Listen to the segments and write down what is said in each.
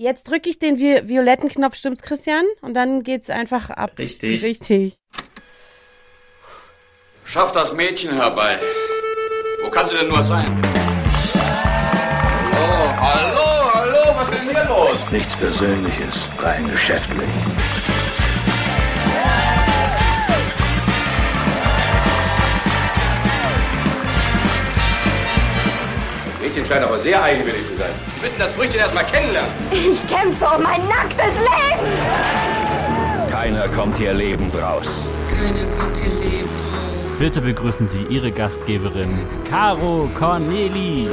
Jetzt drücke ich den vi violetten Knopf, stimmt's, Christian? Und dann geht's einfach ab. Richtig. Richtig. Schaff das Mädchen herbei. Wo kann sie denn nur sein? Hallo, hallo, hallo, was ist denn hier los? Nichts Persönliches, rein geschäftlich. Mädchen scheint aber sehr eigenwillig zu sein. Sie müssen das Früchtchen erst mal kennenlernen. Ich kämpfe um mein nacktes Leben. Keiner kommt hier lebend raus. Bitte begrüßen Sie Ihre Gastgeberin, Caro Corneli.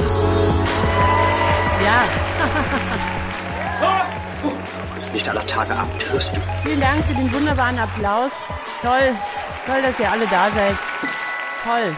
Ja, Du bist nicht aller Tage ab, hörst du? vielen Dank für den wunderbaren Applaus. Toll, toll, dass ihr alle da seid. Toll.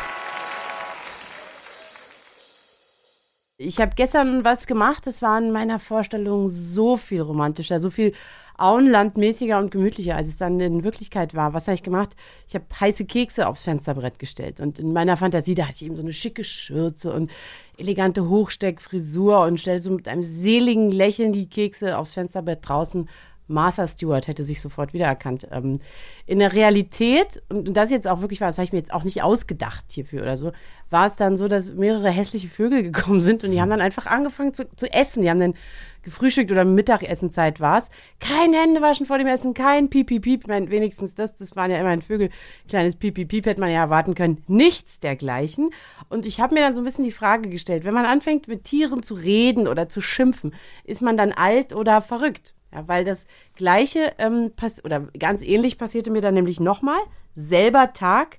Ich habe gestern was gemacht, das war in meiner Vorstellung so viel romantischer, so viel Auenlandmäßiger und gemütlicher, als es dann in Wirklichkeit war. Was habe ich gemacht? Ich habe heiße Kekse aufs Fensterbrett gestellt. Und in meiner Fantasie, da hatte ich eben so eine schicke Schürze und elegante Hochsteckfrisur und stellte so mit einem seligen Lächeln die Kekse aufs Fensterbrett draußen. Martha Stewart hätte sich sofort wiedererkannt. Ähm, in der Realität, und, das jetzt auch wirklich war, das habe ich mir jetzt auch nicht ausgedacht hierfür oder so, war es dann so, dass mehrere hässliche Vögel gekommen sind und die haben dann einfach angefangen zu, zu essen. Die haben dann gefrühstückt oder Mittagessenzeit war es. Kein Händewaschen vor dem Essen, kein Piep, Piep, Piep. Ich meine, wenigstens das, das waren ja immerhin Vögel. Kleines Piep, Piep, Piep hätte man ja erwarten können. Nichts dergleichen. Und ich habe mir dann so ein bisschen die Frage gestellt, wenn man anfängt mit Tieren zu reden oder zu schimpfen, ist man dann alt oder verrückt? Ja, weil das Gleiche ähm, oder ganz ähnlich passierte mir dann nämlich nochmal. Selber Tag,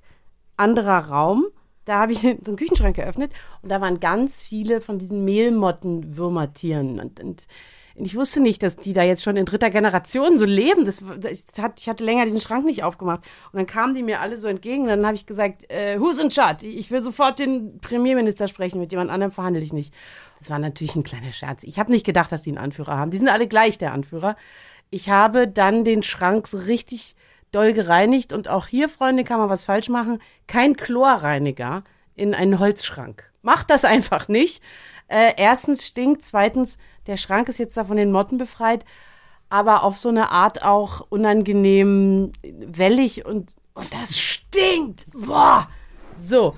anderer Raum. Da habe ich so einen Küchenschrank geöffnet und da waren ganz viele von diesen Mehlmotten-Würmertieren. Und, und ich wusste nicht, dass die da jetzt schon in dritter Generation so leben. Das, das hat, ich hatte länger diesen Schrank nicht aufgemacht. Und dann kamen die mir alle so entgegen. Dann habe ich gesagt, äh, who's in charge? Ich will sofort den Premierminister sprechen. Mit jemand anderem verhandle ich nicht. Das war natürlich ein kleiner Scherz. Ich habe nicht gedacht, dass die einen Anführer haben. Die sind alle gleich, der Anführer. Ich habe dann den Schrank so richtig doll gereinigt. Und auch hier, Freunde, kann man was falsch machen. Kein Chlorreiniger in einen Holzschrank. Macht das einfach nicht. Äh, erstens stinkt, zweitens, der Schrank ist jetzt da von den Motten befreit, aber auf so eine Art auch unangenehm wellig und, und das stinkt. Boah. So.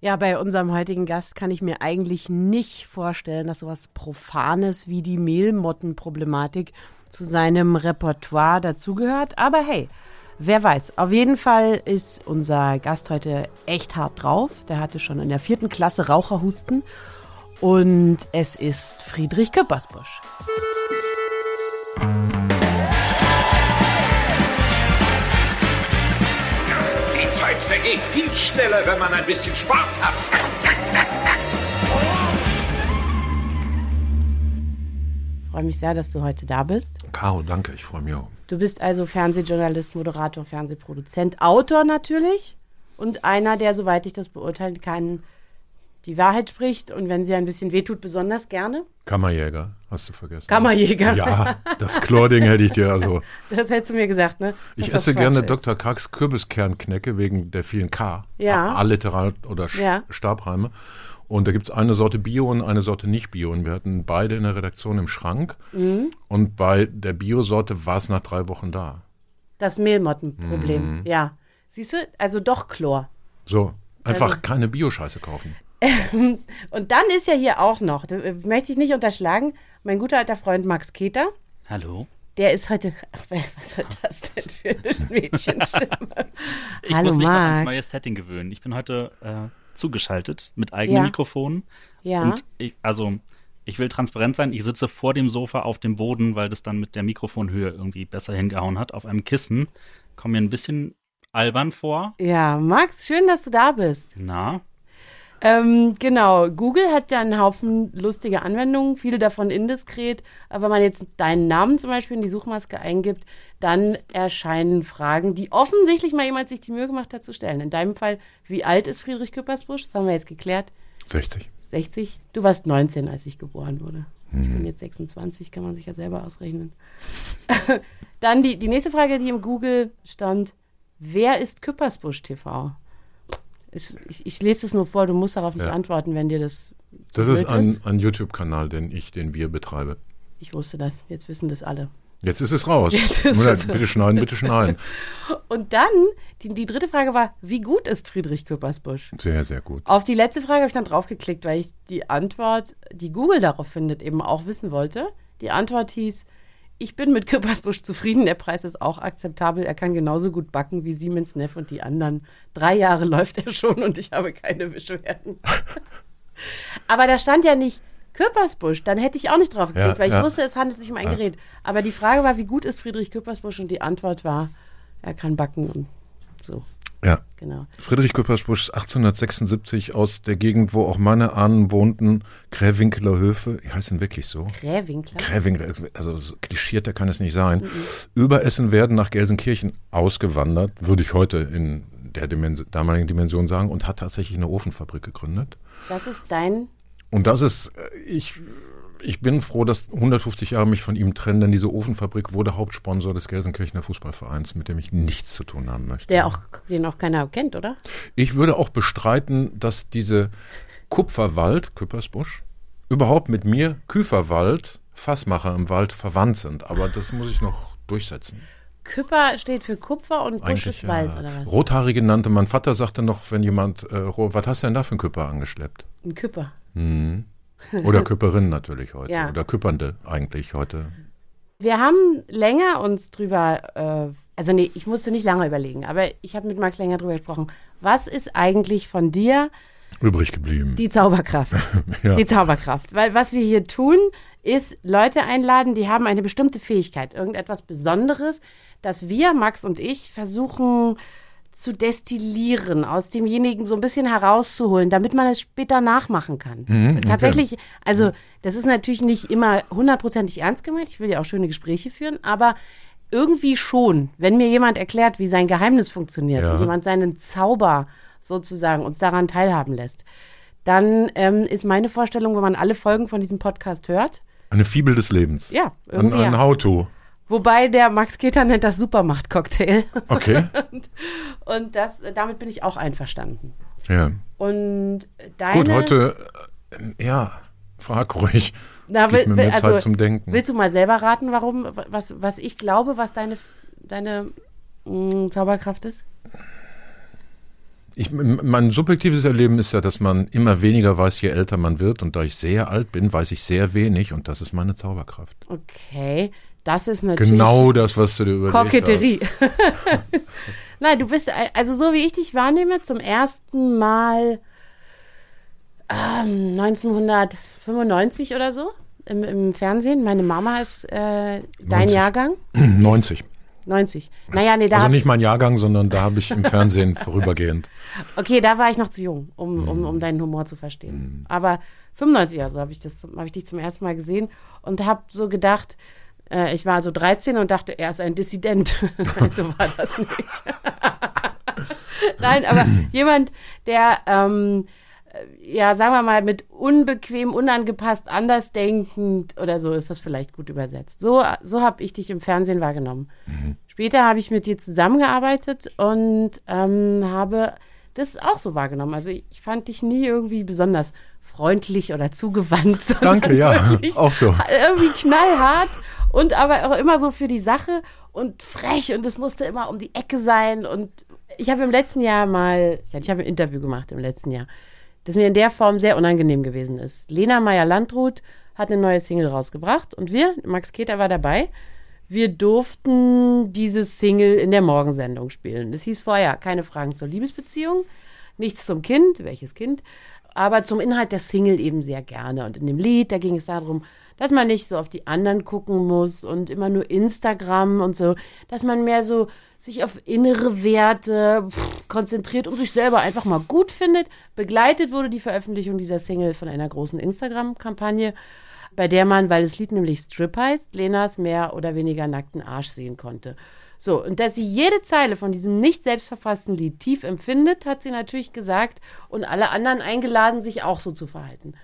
Ja, bei unserem heutigen Gast kann ich mir eigentlich nicht vorstellen, dass sowas Profanes wie die Mehlmottenproblematik zu seinem Repertoire dazugehört. Aber hey, wer weiß. Auf jeden Fall ist unser Gast heute echt hart drauf. Der hatte schon in der vierten Klasse Raucherhusten. Und es ist Friedrich Köppersbusch. Die Zeit vergeht viel schneller, wenn man ein bisschen Spaß hat. Ich freue mich sehr, dass du heute da bist. Caro, danke, ich freue mich auch. Du bist also Fernsehjournalist, Moderator, Fernsehproduzent, Autor natürlich und einer, der, soweit ich das beurteilen kann, die Wahrheit spricht und wenn sie ein bisschen wehtut, besonders gerne. Kammerjäger, hast du vergessen. Kammerjäger. Ja, das Chlording hätte ich dir also. Das hättest du mir gesagt, ne? Ich Dass das esse gerne ist. Dr. Karks Kürbiskernknecke wegen der vielen K. Ja. Alliteral oder Ja. Stabreime. Und da gibt es eine Sorte Bio und eine Sorte nicht Bio. Und wir hatten beide in der Redaktion im Schrank. Mhm. Und bei der Bio-Sorte war es nach drei Wochen da. Das Mehlmottenproblem, Mhm. ja. Siehst du, also doch Chlor. So, einfach Also- keine Bio-Scheiße kaufen. Und dann ist ja hier auch noch, äh, möchte ich nicht unterschlagen, mein guter alter Freund Max Keter, Hallo. der ist heute, ach, was war das denn für eine Mädchenstimme? Ich Hallo muss mich noch ans neue Setting gewöhnen. Ich bin heute äh, zugeschaltet mit eigenem Ja. Mikrofon. Ja. Und ich, also, ich will transparent sein. Ich sitze vor dem Sofa auf dem Boden, weil das dann mit der Mikrofonhöhe irgendwie besser hingehauen hat, auf einem Kissen. Komme mir ein bisschen albern vor. Ja, Max, schön, dass du da bist. Na, Ähm, genau, Google hat ja einen Haufen lustige Anwendungen, viele davon indiskret. Aber wenn man jetzt deinen Namen zum Beispiel in die Suchmaske eingibt, dann erscheinen Fragen, die offensichtlich mal jemand sich die Mühe gemacht hat zu stellen. In deinem Fall, wie alt ist Friedrich Küppersbusch? Das haben wir jetzt geklärt. 60. 60? Du warst 19, als ich geboren wurde. Ich bin jetzt 26, kann man sich ja selber ausrechnen. Dann die, die nächste Frage, die im Google stand. Wer ist Küppersbusch TV? Ich, ich lese es nur vor, du musst darauf nicht Ja. antworten, wenn dir das. Das ist ein, ein YouTube-Kanal, den ich, den wir betreiben. Ich wusste das. Jetzt wissen das alle. Jetzt ist es raus. Ist es bitte raus. schneiden, bitte schneiden. Und dann, die, die dritte Frage war, wie gut ist Friedrich Küppersbusch? Sehr, sehr gut. Auf die letzte Frage habe ich dann draufgeklickt, weil ich die Antwort, die Google darauf findet, eben auch wissen wollte. Die Antwort hieß, ich bin mit Küppersbusch zufrieden, der Preis ist auch akzeptabel, er kann genauso gut backen wie Siemens Neff und die anderen. Drei Jahre läuft er schon und ich habe keine Beschwerden. Aber da stand ja nicht Küppersbusch, dann hätte ich auch nicht drauf geklickt, Ja, weil ich ja. wusste, es handelt sich um ein Gerät. Aber die Frage war, wie gut ist Friedrich Küppersbusch und die Antwort war, er kann backen und so, Ja. genau. Friedrich Küppersbusch ist 1876 aus der Gegend, wo auch meine Ahnen wohnten, Kräwinkeler Höfe. Heißen wirklich so. Krähwinkler. Kräwinkel, also so klischierter kann es nicht sein. Über Essen werden nach Gelsenkirchen ausgewandert, würde ich heute in der Dimension, damaligen Dimension sagen, und hat tatsächlich eine Ofenfabrik gegründet. Das ist dein Und das ist, äh, ich, ich bin froh, dass 150 Jahre mich von ihm trennen, denn diese Ofenfabrik wurde Hauptsponsor des Gelsenkirchener Fußballvereins, mit dem ich nichts zu tun haben möchte. Der auch, den auch keiner kennt, oder? Ich würde auch bestreiten, dass diese Kupferwald, Küppersbusch, überhaupt mit mir, Küferwald, Fassmacher im Wald verwandt sind. Aber das muss ich noch durchsetzen. Küpper steht für Kupfer und Busch ist Wald, oder was? Rothaarige nannte mein Vater, sagte noch, wenn jemand, äh, was hast du denn da für einen Küpper angeschleppt? Ein Küpper. Oder Küpperin natürlich heute. Ja. Oder Küppernde eigentlich heute. Wir haben länger uns drüber, äh, also nee, ich musste nicht lange überlegen, aber ich habe mit Max länger drüber gesprochen. Was ist eigentlich von dir Übrig geblieben. die Zauberkraft? Ja. Die Zauberkraft. Weil was wir hier tun, ist Leute einladen, die haben eine bestimmte Fähigkeit, irgendetwas Besonderes, das wir, Max und ich, versuchen zu destillieren, aus demjenigen so ein bisschen herauszuholen, damit man es später nachmachen kann. Mhm, Tatsächlich, also das ist natürlich nicht immer hundertprozentig ernst gemeint, ich will ja auch schöne Gespräche führen, aber irgendwie schon, wenn mir jemand erklärt, wie sein Geheimnis funktioniert Ja. und jemand seinen Zauber sozusagen uns daran teilhaben lässt, dann ähm, ist meine Vorstellung, wenn man alle Folgen von diesem Podcast hört, Eine Fibel des Lebens. ja, Ein, irgendwie. ein ja. How-To. Wobei der Max Keter nennt das Supermacht-Cocktail. Okay. Und das, damit bin ich auch einverstanden. ja. Und deine. Gut, heute, ja, frag ruhig. Na, Gib mir mehr Zeit also, zum Denken. Willst du mal selber raten, warum, was, was ich glaube, was deine, deine mh, Zauberkraft ist? Ich, mein subjektives Erleben ist ja, dass man immer weniger weiß, je älter man wird. Und da ich sehr alt bin, weiß ich sehr wenig. Und das ist meine Zauberkraft. Okay, das ist natürlich. Genau das, was du dir überlegt Koketterie. Nein, du bist, also so wie ich dich wahrnehme, zum ersten Mal ähm, 1995 oder so im, im Fernsehen. Meine Mama ist äh, dein 90. Jahrgang. hast. 90. 90. Naja, nee, da Also nicht mein Jahrgang, sondern da habe ich im Fernsehen vorübergehend. Okay, da war ich noch zu jung, um, Mhm. um, um deinen Humor zu verstehen. Aber 95, also habe ich, das- hab ich dich zum ersten Mal gesehen und habe so gedacht, äh, ich war so 13 und dachte, er ist ein Dissident. Nein, so war das nicht. Nein, aber jemand, der, ähm, äh, ja, sagen wir mal, mit unbequem, unangepasst, andersdenkend oder so ist das vielleicht gut übersetzt. So, so habe ich dich im Fernsehen wahrgenommen. Später habe ich mit dir zusammengearbeitet und ähm, habe das auch so wahrgenommen. Also ich fand dich nie irgendwie besonders freundlich oder zugewandt. Danke, ja, auch so. Irgendwie knallhart und aber auch immer so für die Sache und frech und es musste immer um die Ecke sein. Und ich habe im letzten Jahr mal, ich habe ein Interview gemacht im letzten Jahr, das mir in der Form sehr unangenehm gewesen ist. Lena Meyer-Landrut hat eine neue Single rausgebracht und wir, Max Keter war dabei, wir durften diese Single in der Morgensendung spielen. Es hieß vorher keine Fragen zur Liebesbeziehung, nichts zum Kind, welches Kind, aber zum Inhalt der Single eben sehr gerne. Und in dem Lied, da ging es darum, dass man nicht so auf die anderen gucken muss und immer nur Instagram und so, dass man mehr so sich auf innere Werte pff, konzentriert und sich selber einfach mal gut findet. Begleitet wurde die Veröffentlichung dieser Single von einer großen Instagram-Kampagne, bei der man, weil das Lied nämlich Strip heißt, Lenas mehr oder weniger nackten Arsch sehen konnte. So, und dass sie jede Zeile von diesem nicht selbstverfassten Lied tief empfindet, hat sie natürlich gesagt und alle anderen eingeladen, sich auch so zu verhalten.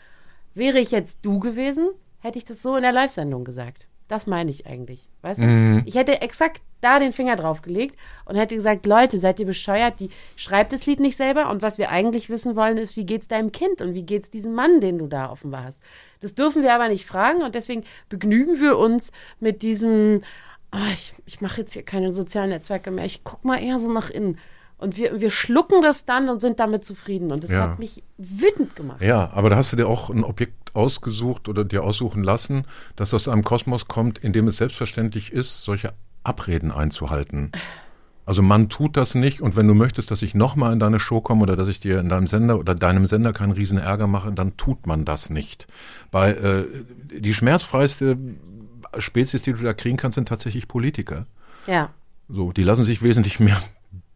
Wäre ich jetzt du gewesen, hätte ich das so in der Live-Sendung gesagt. Das meine ich eigentlich. Weißt du? Ich hätte exakt da den Finger drauf gelegt und hätte gesagt, Leute, seid ihr bescheuert? Die schreibt das Lied nicht selber und was wir eigentlich wissen wollen, ist, wie geht's deinem Kind und wie geht's diesem Mann, den du da offenbar hast. Das dürfen wir aber nicht fragen und deswegen begnügen wir uns mit diesem, ah, ich, ich mache jetzt hier keine sozialen Netzwerke mehr, ich guck mal eher so nach innen. Und wir, wir schlucken das dann und sind damit zufrieden. Und das Ja. hat mich wütend gemacht. Ja, aber da hast du dir auch ein Objekt ausgesucht oder dir aussuchen lassen, das aus einem Kosmos kommt, in dem es selbstverständlich ist, solche Abreden einzuhalten. Also man tut das nicht und wenn du möchtest, dass ich nochmal in deine Show komme oder dass ich dir in deinem Sender oder deinem Sender keinen riesen Ärger mache, dann tut man das nicht. Bei äh, die schmerzfreiste Spezies, die du da kriegen kannst, sind tatsächlich Politiker. Ja. So, die lassen sich wesentlich mehr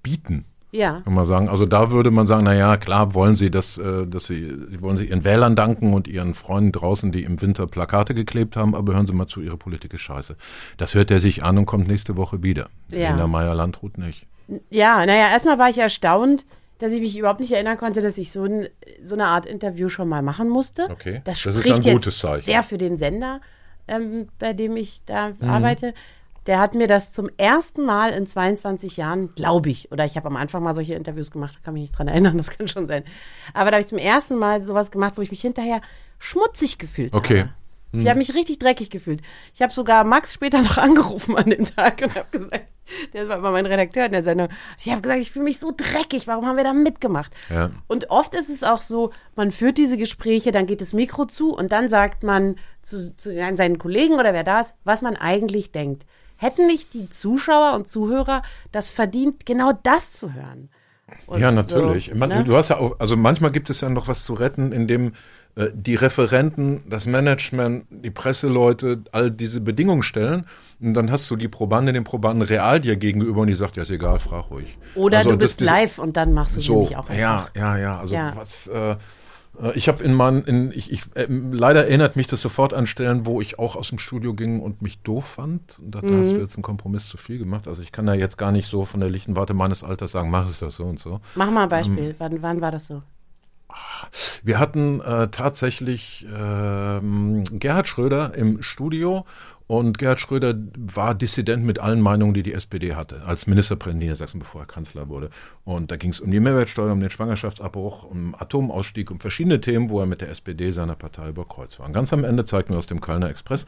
bieten. Ja. Kann man sagen. Also da würde man sagen, na ja, klar wollen sie, dass, äh, dass sie, wollen sie ihren Wählern danken und ihren Freunden draußen, die im Winter Plakate geklebt haben, aber hören Sie mal zu, Ihre Politik ist scheiße. Das hört er sich an und kommt nächste Woche wieder. Ja. Linda Meyer-Landrut nicht. Ja, naja, erstmal war ich erstaunt, dass ich mich überhaupt nicht erinnern konnte, dass ich so, ein, so eine Art Interview schon mal machen musste. Okay. Das, Das ist ein gutes Zeichen. sehr für den Sender, ähm, bei dem ich da Mhm. arbeite. Der hat mir das zum ersten Mal in 22 Jahren, glaube ich, oder ich habe am Anfang mal solche Interviews gemacht, kann mich nicht dran erinnern, das kann schon sein. Aber da habe ich zum ersten Mal sowas gemacht, wo ich mich hinterher schmutzig gefühlt Okay. habe. Ich habe mich richtig dreckig gefühlt. Ich habe sogar Max später noch angerufen an dem Tag und habe gesagt, der war immer mein Redakteur in der Sendung. Ich habe gesagt, ich fühle mich so dreckig. Warum haben wir da mitgemacht? Ja. Und oft ist es auch so, man führt diese Gespräche, dann geht das Mikro zu und dann sagt man zu, zu seinen Kollegen oder wer da ist, was man eigentlich denkt. Hätten nicht die Zuschauer und Zuhörer das verdient, genau das zu hören? Und ja, natürlich. so, Man, ne? Du hast ja auch, also manchmal gibt es ja noch was zu retten, indem äh, die Referenten, das Management, die Presseleute all diese Bedingungen stellen. Und dann hast du die Probandin, den Probanden real dir gegenüber und die sagt, ja, ist egal, frag ruhig. Oder Also du das- bist diese- live und dann machst du So, nämlich auch ja, einfach. ja, ja. Also Ja. was, äh, äh, ich habe in meinen, in, ich, ich, äh, leider erinnert mich das sofort an Stellen, wo ich auch aus dem Studio ging und mich doof fand. Und dachte, Mhm. hast du jetzt einen Kompromiss zu viel gemacht. Also ich kann da jetzt gar nicht so von der lichten Warte meines Alters sagen, mach es das so und so. Mach mal ein Ähm, Beispiel. wann, wann war das so? Wir hatten äh, tatsächlich ähm, Gerhard Schröder im Studio und Gerhard Schröder war Dissident mit allen Meinungen, die die SPD hatte, als Ministerpräsident Niedersachsen, bevor er Kanzler wurde. Und da ging es um die Mehrwertsteuer, um den Schwangerschaftsabbruch, um Atomausstieg, um verschiedene Themen, wo er mit der SPD seiner Partei über Kreuz war. Und ganz am Ende zeigten wir aus dem Kölner Express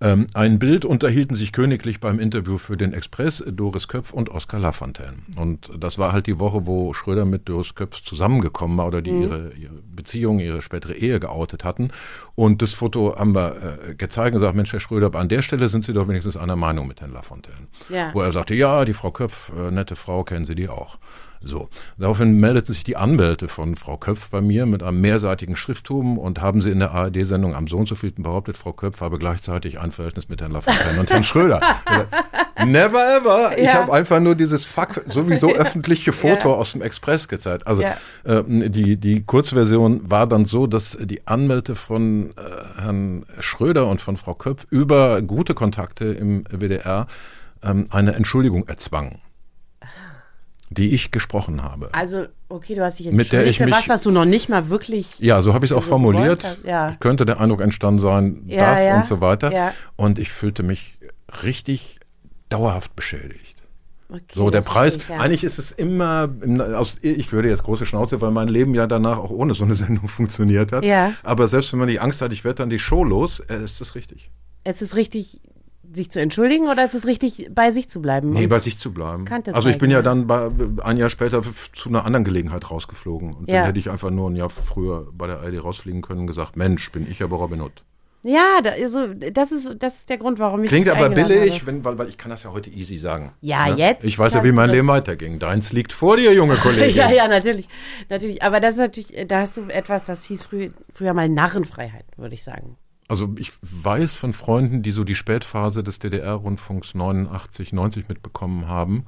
ähm, ein Bild, unterhielten sich königlich beim Interview für den Express Doris Köpf und Oskar Lafontaine. Und das war halt die Woche, wo Schröder mit Doris Köpf zusammengekommen war oder die ihre, ihre Beziehung, ihre spätere Ehe geoutet hatten. Und das Foto haben wir äh, gezeigt und gesagt, Mensch, Herr Schröder, an der Stelle sind Sie doch wenigstens einer Meinung mit Herrn Lafontaine. Ja. Wo er sagte, ja, die Frau Köpf, äh, nette Frau, kennen Sie die auch. So. Daraufhin meldeten sich die Anwälte von Frau Köpf bei mir mit einem mehrseitigen Schrifttum und haben sie in der ARD-Sendung am so und so vielten behauptet, Frau Köpf habe gleichzeitig ein Verhältnis mit Herrn Lafontaine und Herrn Schröder. Never ever. Ich Ja. habe einfach nur dieses Fuck, sowieso öffentliche Foto aus dem Express gezeigt. Also Ja. ähm, die, die Kurzversion war dann so, dass die Anwälte von äh, Herrn Schröder und von Frau Köpf über gute Kontakte im WDR ähm, eine Entschuldigung erzwangen, die ich gesprochen habe. Also, okay, du hast dich Mit der ich für mich- was, was du noch nicht mal wirklich. Ja, so habe ich es auch so formuliert. ja. Könnte der Eindruck entstanden sein, Ja, das ja, und so weiter. Und ich fühlte mich richtig dauerhaft beschädigt. Okay, So, der Preis, ich, eigentlich ist es immer, im- aus, ich würde jetzt große Schnauze, weil mein Leben ja danach auch ohne so eine Sendung funktioniert hat. Ja. Aber selbst wenn man die Angst hat, ich werde dann die Show los, äh, ist das richtig. Es ist richtig, sich zu entschuldigen oder ist es richtig, bei sich zu bleiben? Nee, bei sich zu bleiben. Kante Also ich bin ja dann bei, ein Jahr später zu einer anderen Gelegenheit rausgeflogen. Und Ja. dann hätte ich einfach nur ein Jahr früher bei der ARD rausfliegen können und gesagt, Mensch, bin ich aber Robin Hood. ja, da, also, das, ist, das ist der Grund, warum ich Klingt aber billig, wenn, weil, weil ich kann das ja heute easy sagen. Ja, Ne? jetzt Ich weiß ja, wie mein Leben weiterging. Deins liegt vor dir, junge Kollegin. Ja, ja, natürlich, natürlich. Aber das ist natürlich, da hast du etwas, das hieß früh, früher mal Narrenfreiheit, würde ich sagen. Also ich weiß von Freunden, die so die Spätphase des DDR-Rundfunks 89, 90 mitbekommen haben.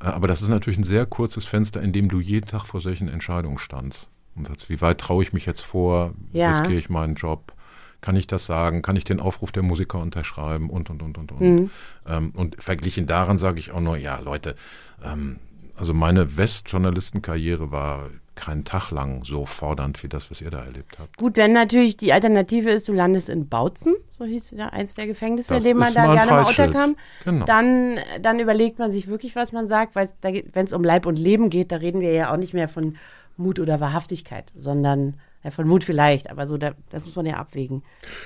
Äh, Aber das ist natürlich ein sehr kurzes Fenster, in dem du jeden Tag vor solchen Entscheidungen standst. Und sagst, wie weit traue ich mich jetzt vor? Ja. Riskiere ich meinen Job? Kann ich das sagen? Kann ich den Aufruf der Musiker unterschreiben? Und, und, und, und, und. Ähm, und verglichen daran sage ich auch nur, ja, Leute, ähm, also meine Westjournalistenkarriere war keinen Tag lang so fordernd wie das, was ihr da erlebt habt. Gut, wenn natürlich die Alternative ist, du landest in Bautzen, so hieß ja eins der Gefängnisse, in dem man da gerne mal unterkam, Genau. dann, dann überlegt man sich wirklich, was man sagt, weil wenn es um Leib und Leben geht, da reden wir ja auch nicht mehr von Mut oder Wahrhaftigkeit, sondern ja, von Mut vielleicht, aber so, da, das muss man ja abwägen.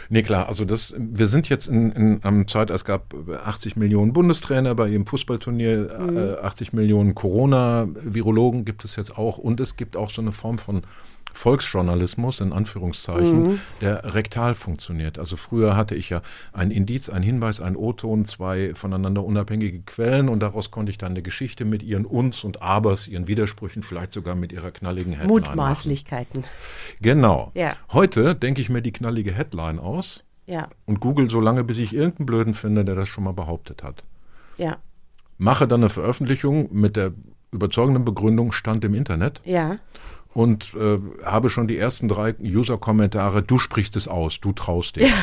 Nee, klar, also das, wir sind jetzt in, in am Zeit, es gab 80 Millionen Bundestrainer bei jedem Fußballturnier, Mhm. äh, 80 Millionen Corona-Virologen gibt es jetzt auch und es gibt auch so eine Form von Volksjournalismus in Anführungszeichen, Mhm. der rektal funktioniert. Also früher hatte ich ja ein Indiz, ein Hinweis, ein O-Ton, zwei voneinander unabhängige Quellen und daraus konnte ich dann eine Geschichte mit ihren Uns und Abers, ihren Widersprüchen, vielleicht sogar mit ihrer knalligen Headline machen. Mutmaßlichkeiten. Genau. Ja. Heute denke ich mir die knallige Headline aus Ja, und google so lange, bis ich irgendeinen Blöden finde, der das schon mal behauptet hat. ja, Mache dann eine Veröffentlichung mit der überzeugenden Begründung stand im Internet ja. Und äh, habe schon die ersten drei User-Kommentare, du sprichst es aus, du traust dich.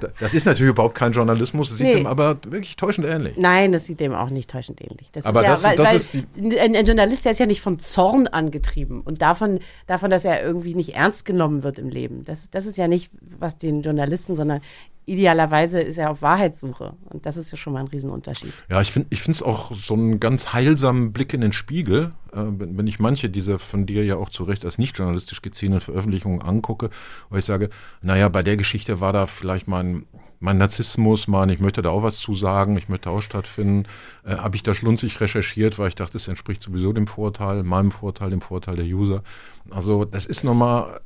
Da- Das ist natürlich überhaupt kein Journalismus, es sieht Nee. dem aber wirklich täuschend ähnlich. Nein, das sieht dem auch nicht täuschend ähnlich. Das Aber ist ja, das- weil, das weil ist die- ein, ein Journalist, der ist ja nicht von Zorn angetrieben und davon, davon, dass er irgendwie nicht ernst genommen wird im Leben. Das, das ist ja nicht was den Journalisten, sondern idealerweise ist er auf Wahrheitssuche und das ist ja schon mal ein Riesenunterschied. Ja, ich finde es auch so einen ganz heilsamen Blick in den Spiegel, äh, wenn, ich manche dieser von dir ja auch zu Recht als nicht journalistisch gezielten Veröffentlichungen angucke, wo ich sage, naja, bei der Geschichte war da vielleicht mein, mein Narzissmus, mein, ich möchte da auch was zu sagen, ich möchte auch stattfinden, äh, habe ich da schlunzig recherchiert, weil ich dachte, das entspricht sowieso dem Vorteil, meinem Vorteil, dem Vorteil der User. Also das ist nochmal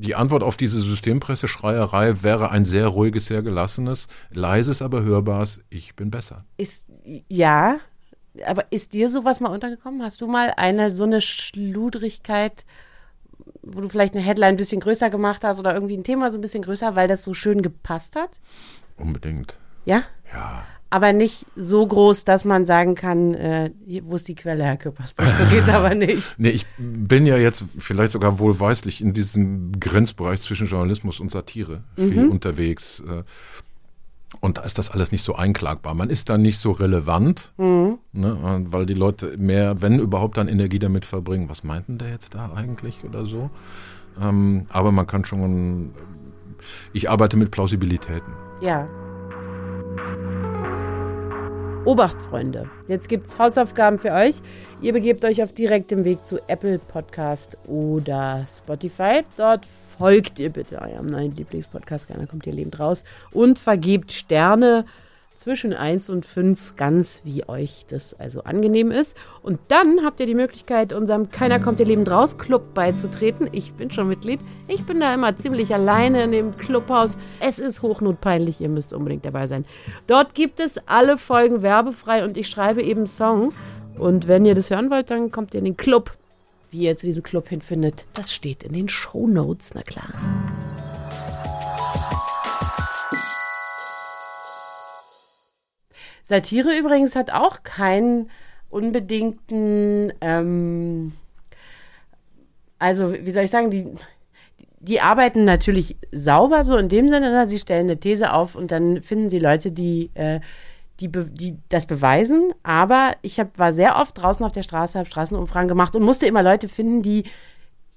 die Antwort auf diese Systempresseschreierei wäre ein sehr ruhiges, sehr gelassenes, leises, aber hörbares Ich bin besser. Ist, ja, aber ist dir sowas mal untergekommen? Hast du mal eine so eine Schludrigkeit, wo du vielleicht eine Headline ein bisschen größer gemacht hast oder irgendwie ein Thema so ein bisschen größer, weil das so schön gepasst hat? Unbedingt. Ja? Ja. Aber nicht so groß, dass man sagen kann, äh, wo ist die Quelle, Herr Küppersbusch? So geht's aber nicht. Nee, ich bin ja jetzt vielleicht sogar wohlweislich in diesem Grenzbereich zwischen Journalismus und Satire viel unterwegs. äh, Und da ist das alles nicht so einklagbar. Man ist da nicht so relevant, ne, weil die Leute mehr, wenn überhaupt, dann Energie damit verbringen. Was meinten der jetzt da eigentlich oder so? Ähm, aber man kann schon, ich arbeite mit Plausibilitäten. Ja. Obacht, Freunde. Jetzt gibt's Hausaufgaben für euch. Ihr begebt euch auf direktem Weg zu Apple Podcast oder Spotify. Dort folgt ihr bitte eurem neuen Lieblingspodcast. Keiner kommt hier lebend raus. Und vergebt Sterne zwischen 1 und 5, ganz wie euch das also angenehm ist. Und dann habt ihr die Möglichkeit, unserem Keiner kommt hier lebend raus Club beizutreten. Ich bin schon Mitglied. Ich bin da immer ziemlich alleine in dem Clubhaus. Es ist hochnotpeinlich, ihr müsst unbedingt dabei sein. Dort gibt es alle Folgen werbefrei und ich schreibe eben Songs. Und wenn ihr das hören wollt, dann kommt ihr in den Club. Wie ihr zu diesem Club hinfindet, das steht in den Shownotes, na klar. Satire übrigens hat auch keinen unbedingten, ähm, also wie soll ich sagen, die, die arbeiten natürlich sauber so in dem Sinne, ne? sie stellen eine These auf und dann finden sie Leute, die, äh, die, die das beweisen. Aber ich hab, war sehr oft draußen auf der Straße, habe Straßenumfragen gemacht und musste immer Leute finden, die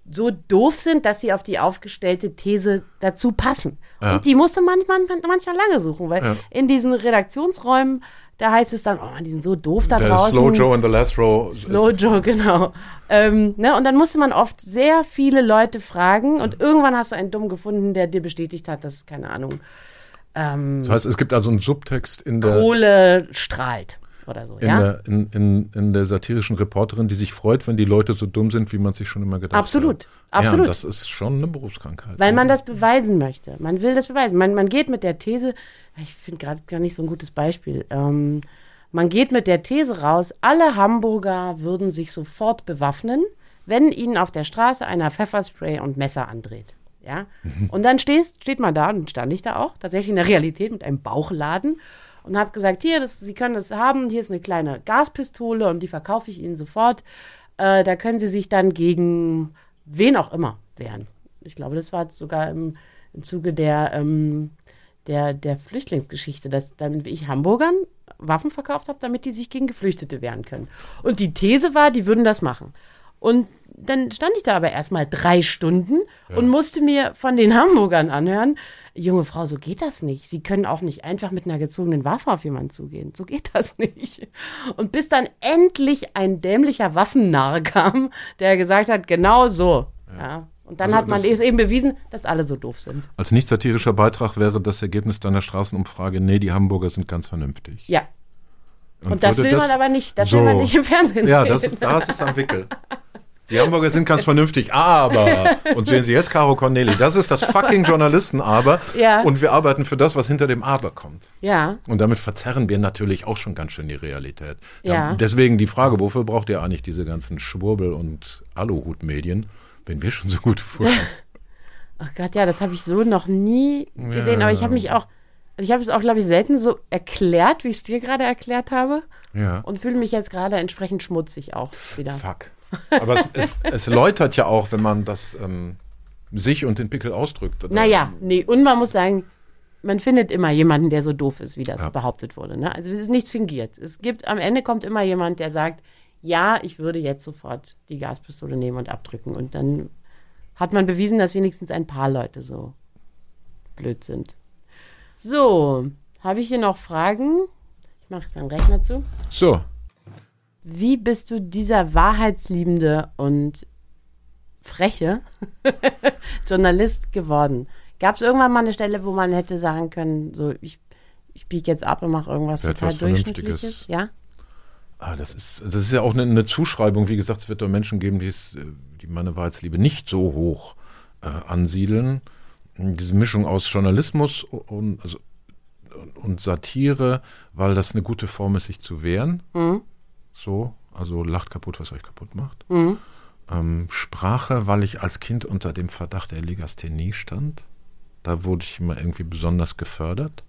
so doof sind, dass sie auf die aufgestellte These dazu passen. Ja. Und die musste manchmal, manchmal lange suchen, weil Ja. in diesen Redaktionsräumen, da heißt es dann, oh Mann, die sind so doof da draußen. Slow Joe in the Last Row. Slow Joe, genau. Ähm, ne, und dann musste man oft sehr viele Leute fragen und irgendwann hast du einen Dumm gefunden, der dir bestätigt hat, dass, keine Ahnung, ähm, Das heißt, es gibt also einen Subtext in der, Kohle strahlt oder so, in, ja? der, in, in, in der satirischen Reporterin, die sich freut, wenn die Leute so dumm sind, wie man sich schon immer gedacht Absolut, hat. absolut. Ja, das ist schon eine Berufskrankheit. Weil man das beweisen möchte. Man will das beweisen. Man, man geht mit der These, ich finde gerade gar nicht so ein gutes Beispiel. Ähm, man geht mit der These raus, alle Hamburger würden sich sofort bewaffnen, wenn ihnen auf der Straße einer Pfefferspray und Messer andreht. Ja? Und dann stehst, steht man da, und stand ich da auch, tatsächlich in der Realität mit einem Bauchladen und habe gesagt, hier, das, Sie können das haben, hier ist eine kleine Gaspistole und die verkaufe ich Ihnen sofort. Äh, da können Sie sich dann gegen wen auch immer wehren. Ich glaube, das war sogar im, im Zuge der, ähm, der, der Flüchtlingsgeschichte, dass dann ich Hamburgern Waffen verkauft habe, damit die sich gegen Geflüchtete wehren können. Und die These war, die würden das machen. Und dann stand ich da aber erstmal drei Stunden und musste mir von den Hamburgern anhören, junge Frau, so geht das nicht. Sie können auch nicht einfach mit einer gezogenen Waffe auf jemanden zugehen. So geht das nicht. Und bis dann endlich ein dämlicher Waffennarr kam, der gesagt hat, genau so. Ja. Und dann Also hat man das- es eben bewiesen, dass alle so doof sind. Als nicht satirischer Beitrag wäre das Ergebnis deiner Straßenumfrage, nee, die Hamburger sind ganz vernünftig. Ja. Und, das würde will man aber nicht, das So. will man nicht im Fernsehen Ja, sehen. das, da ist es am Wickel. Die Hamburger sind ganz vernünftig, aber, und sehen Sie jetzt Caro Corneli, das ist das fucking Journalisten-Aber. Ja. Und wir arbeiten für das, was hinter dem Aber kommt. ja. Und damit verzerren wir natürlich auch schon ganz schön die Realität. Ja. Deswegen die Frage, wofür braucht ihr eigentlich diese ganzen Schwurbel- und Aluhut-Medien, wenn wir schon so gut fuhren? Ach Gott, ja, das habe ich so noch nie gesehen. Aber ich habe mich auch, ich habe es auch, glaube ich, selten so erklärt, wie ich es dir gerade erklärt habe. Ja. Und fühle mich jetzt gerade entsprechend schmutzig auch wieder. Fuck. Aber es, es, es läutert ja auch, wenn man das ähm, sich und den Pickel ausdrückt. oder? Naja, nee, und man muss sagen, man findet immer jemanden, der so doof ist, wie das Ja. behauptet wurde. Ne? Also es ist nichts fingiert. Es gibt, am Ende kommt immer jemand, der sagt, ja, ich würde jetzt sofort die Gaspistole nehmen und abdrücken. Und dann hat man bewiesen, dass wenigstens ein paar Leute so blöd sind. So, habe ich hier noch Fragen? Ich mache jetzt meinen Rechner zu. So, Wie bist du dieser wahrheitsliebende und freche Journalist geworden? Gab es irgendwann mal eine Stelle, wo man hätte sagen können, so ich, ich biege jetzt ab und mache irgendwas Ja, total Durchschnittliches? Ja? Ah, das ist, das ist ja auch eine, eine Zuschreibung. Wie gesagt, es wird da Menschen geben, die, es, die meine Wahrheitsliebe nicht so hoch äh, ansiedeln. Diese Mischung aus Journalismus und, also, und- Satire, weil das eine gute Form ist, sich zu wehren. So, also lacht kaputt, was euch kaputt macht. Ähm, Sprache, weil ich als Kind unter dem Verdacht der Legasthenie stand. Da wurde ich immer irgendwie besonders gefördert.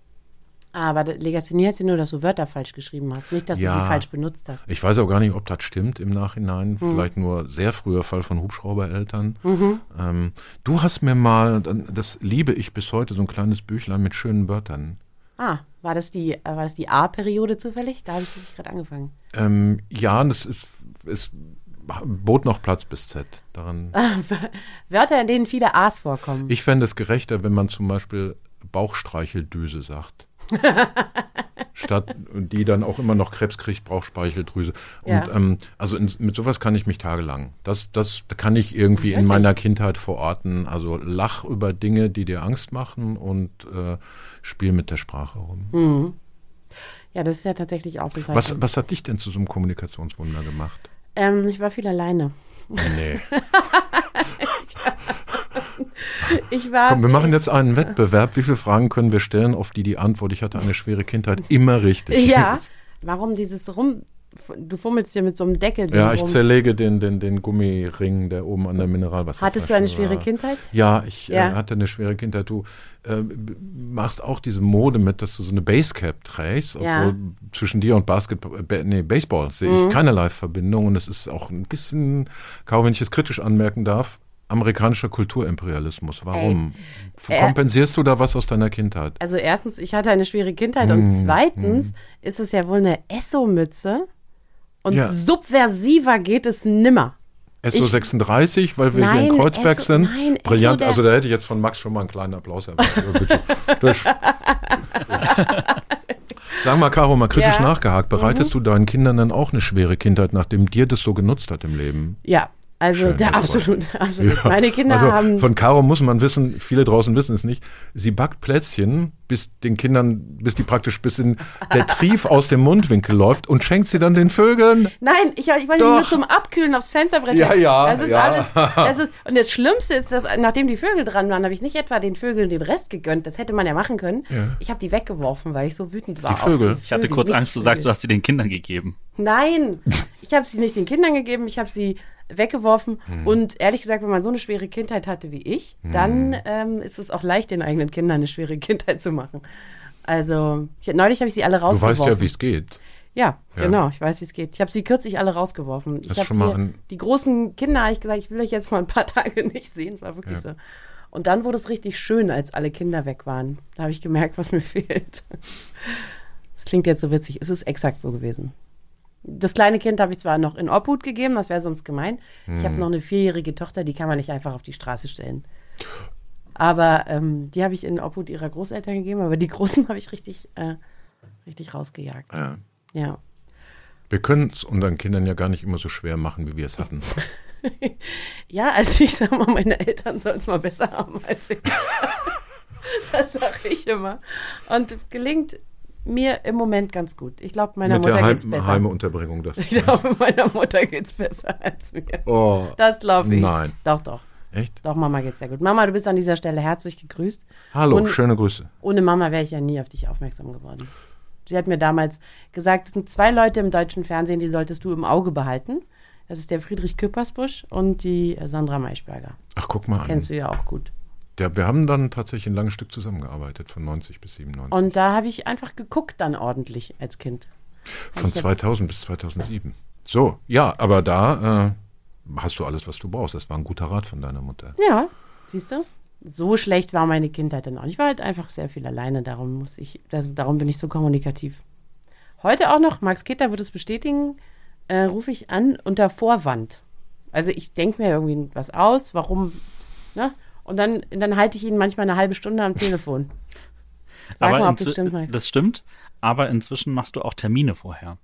Aber Legasthenie heißt ja nur, dass du Wörter falsch geschrieben hast, nicht, dass du Ja. sie falsch benutzt hast. Ich weiß auch gar nicht, ob das stimmt im Nachhinein. Vielleicht nur sehr früher Fall von Hubschraubereltern. Ähm, du hast mir mal, das liebe ich bis heute, so ein kleines Büchlein mit schönen Wörtern. Ah, war das die, äh, war das die A-Periode zufällig? Da habe ich gerade angefangen. Ähm, ja, das ist, es bot noch Platz bis Z. Daran. Wörter, in denen viele A's vorkommen. Ich fände es gerechter, wenn man zum Beispiel Bauchstreicheldüse sagt. Statt die dann auch immer noch Krebs kriegt, Bauchspeicheldrüse. Und Ja. ähm, also in, mit sowas kann ich mich tagelang. Das, das kann ich irgendwie in meiner Kindheit verorten. Also lach über Dinge, die dir Angst machen und äh, spiel mit der Sprache rum. ja, das ist ja tatsächlich auch bis. Was, was hat dich denn zu so einem Kommunikationswunder gemacht? Ähm, ich war viel alleine. Nee. Ich war. Komm, wir machen jetzt einen Wettbewerb. Wie viele Fragen können wir stellen, auf die die Antwort, ich hatte eine schwere Kindheit, immer richtig Ja. ist? Warum dieses rum. Du fummelst hier mit so einem Deckel. Ja, ich rum. zerlege den, den, den Gummiring, der oben an der Mineralwasser. Hattest du eine schwere Kindheit? Ja, ich Ja. Äh, hatte eine schwere Kindheit. Du äh, machst auch diese Mode mit, dass du so eine Basecap trägst, obwohl Ja. zwischen dir und Basketball, äh, nee, Baseball sehe Mhm. ich keinerlei Verbindung und es ist auch ein bisschen, kaum wenn ich es kritisch anmerken darf, amerikanischer Kulturimperialismus. Warum? äh, Kompensierst du da was aus deiner Kindheit? Also erstens, ich hatte eine schwere Kindheit Hm, und zweitens ist es ja wohl eine Esso-Mütze und Ja. subversiver geht es nimmer. SO 36, weil wir hier Nein, in Kreuzberg SO sind. nein, Brillant. SO also da hätte ich jetzt von Max schon mal einen kleinen Applaus erwartet. Sag mal, Caro, mal kritisch Ja. Mhm. nachgehakt. Bereitest du deinen Kindern dann auch eine schwere Kindheit, nachdem dir das so genutzt hat im Leben? Ja, also Schön, der, das freut absolut, absolut. Ja. Meine Kinder also haben. Von Caro muss man wissen, viele draußen wissen es nicht, sie backt Plätzchen, bis den Kindern, bis die praktisch bis in der Trief aus dem Mundwinkel läuft und schenkt sie dann den Vögeln. Nein, ich, ich wollte nur zum Abkühlen aufs Fensterbrett. Ja, ja, Das ist ja. alles. Das ist, und das Schlimmste ist, dass nachdem die Vögel dran waren, habe ich nicht etwa den Vögeln den Rest gegönnt. Das hätte man ja machen können. Ja. Ich habe die weggeworfen, weil ich so wütend war. Die Vögel? Auf die Ich hatte Vögel, kurz Angst, du Vögel. sagst, du hast sie den Kindern gegeben. Nein, ich habe sie nicht den Kindern gegeben, ich habe sie weggeworfen. Hm. Und ehrlich gesagt, wenn man so eine schwere Kindheit hatte wie ich, dann ähm, ist es auch leicht, den eigenen Kindern eine schwere Kindheit zu machen. Also, ich, neulich habe ich sie alle Du rausgeworfen. weißt ja, wie es geht. Ja, Ja. genau, ich weiß, wie es geht. Ich habe sie kürzlich alle rausgeworfen. Das ich habe die großen Kinder, habe ich gesagt, ich will euch jetzt mal ein paar Tage nicht sehen. War wirklich Ja. so. Und dann wurde es richtig schön, als alle Kinder weg waren. Da habe ich gemerkt, was mir fehlt. Das klingt jetzt so witzig. Es ist exakt so gewesen. Das kleine Kind habe ich zwar noch in Obhut gegeben, das wäre sonst gemein. Ich Hm. habe noch eine vierjährige Tochter, die kann man nicht einfach auf die Straße stellen. Aber ähm, die habe ich in Obhut ihrer Großeltern gegeben, aber die Großen habe ich richtig, äh, richtig rausgejagt. Ja. Ja. Wir können es unseren Kindern ja gar nicht immer so schwer machen, wie wir es hatten. Ja, also ich sag mal, meine Eltern sollen es mal besser haben als ich. das sage ich immer. Und gelingt mir im Moment ganz gut. Ich glaube, meiner Mit Mutter Heim geht's besser. Heimeunterbringung. Das, Ich glaube, meiner Mutter geht's besser als mir. oh, Das glaube ich. Nein. Doch, doch. echt? Doch, Mama geht's sehr gut. Mama, du bist an dieser Stelle herzlich gegrüßt. Hallo, Und- schöne Grüße. Ohne Mama wäre ich ja nie auf dich aufmerksam geworden. Sie hat mir damals gesagt, es sind zwei Leute im deutschen Fernsehen, die solltest du im Auge behalten. Das ist der Friedrich Küppersbusch und die Sandra Maischberger. Ach, guck mal an. Kennst du ja auch gut. Ja, wir haben dann tatsächlich ein langes Stück zusammengearbeitet, von 90 bis 97. Und da habe ich einfach geguckt dann ordentlich als Kind. von 2000 bis 2007. So, ja, aber da äh, hast du alles, was du brauchst. Das war ein guter Rat von deiner Mutter. Ja, siehst du? So schlecht war meine Kindheit dann auch. Ich war halt einfach sehr viel alleine, darum muss ich, das, darum bin ich so kommunikativ. Heute auch noch, Max Keter wird es bestätigen, äh, rufe ich an unter Vorwand. Also ich denke mir irgendwie was aus, warum, ne? Und dann, dann halte ich ihn manchmal eine halbe Stunde am Telefon. Sag mal, ob das stimmt, Max. das stimmt, aber inzwischen machst du auch Termine vorher.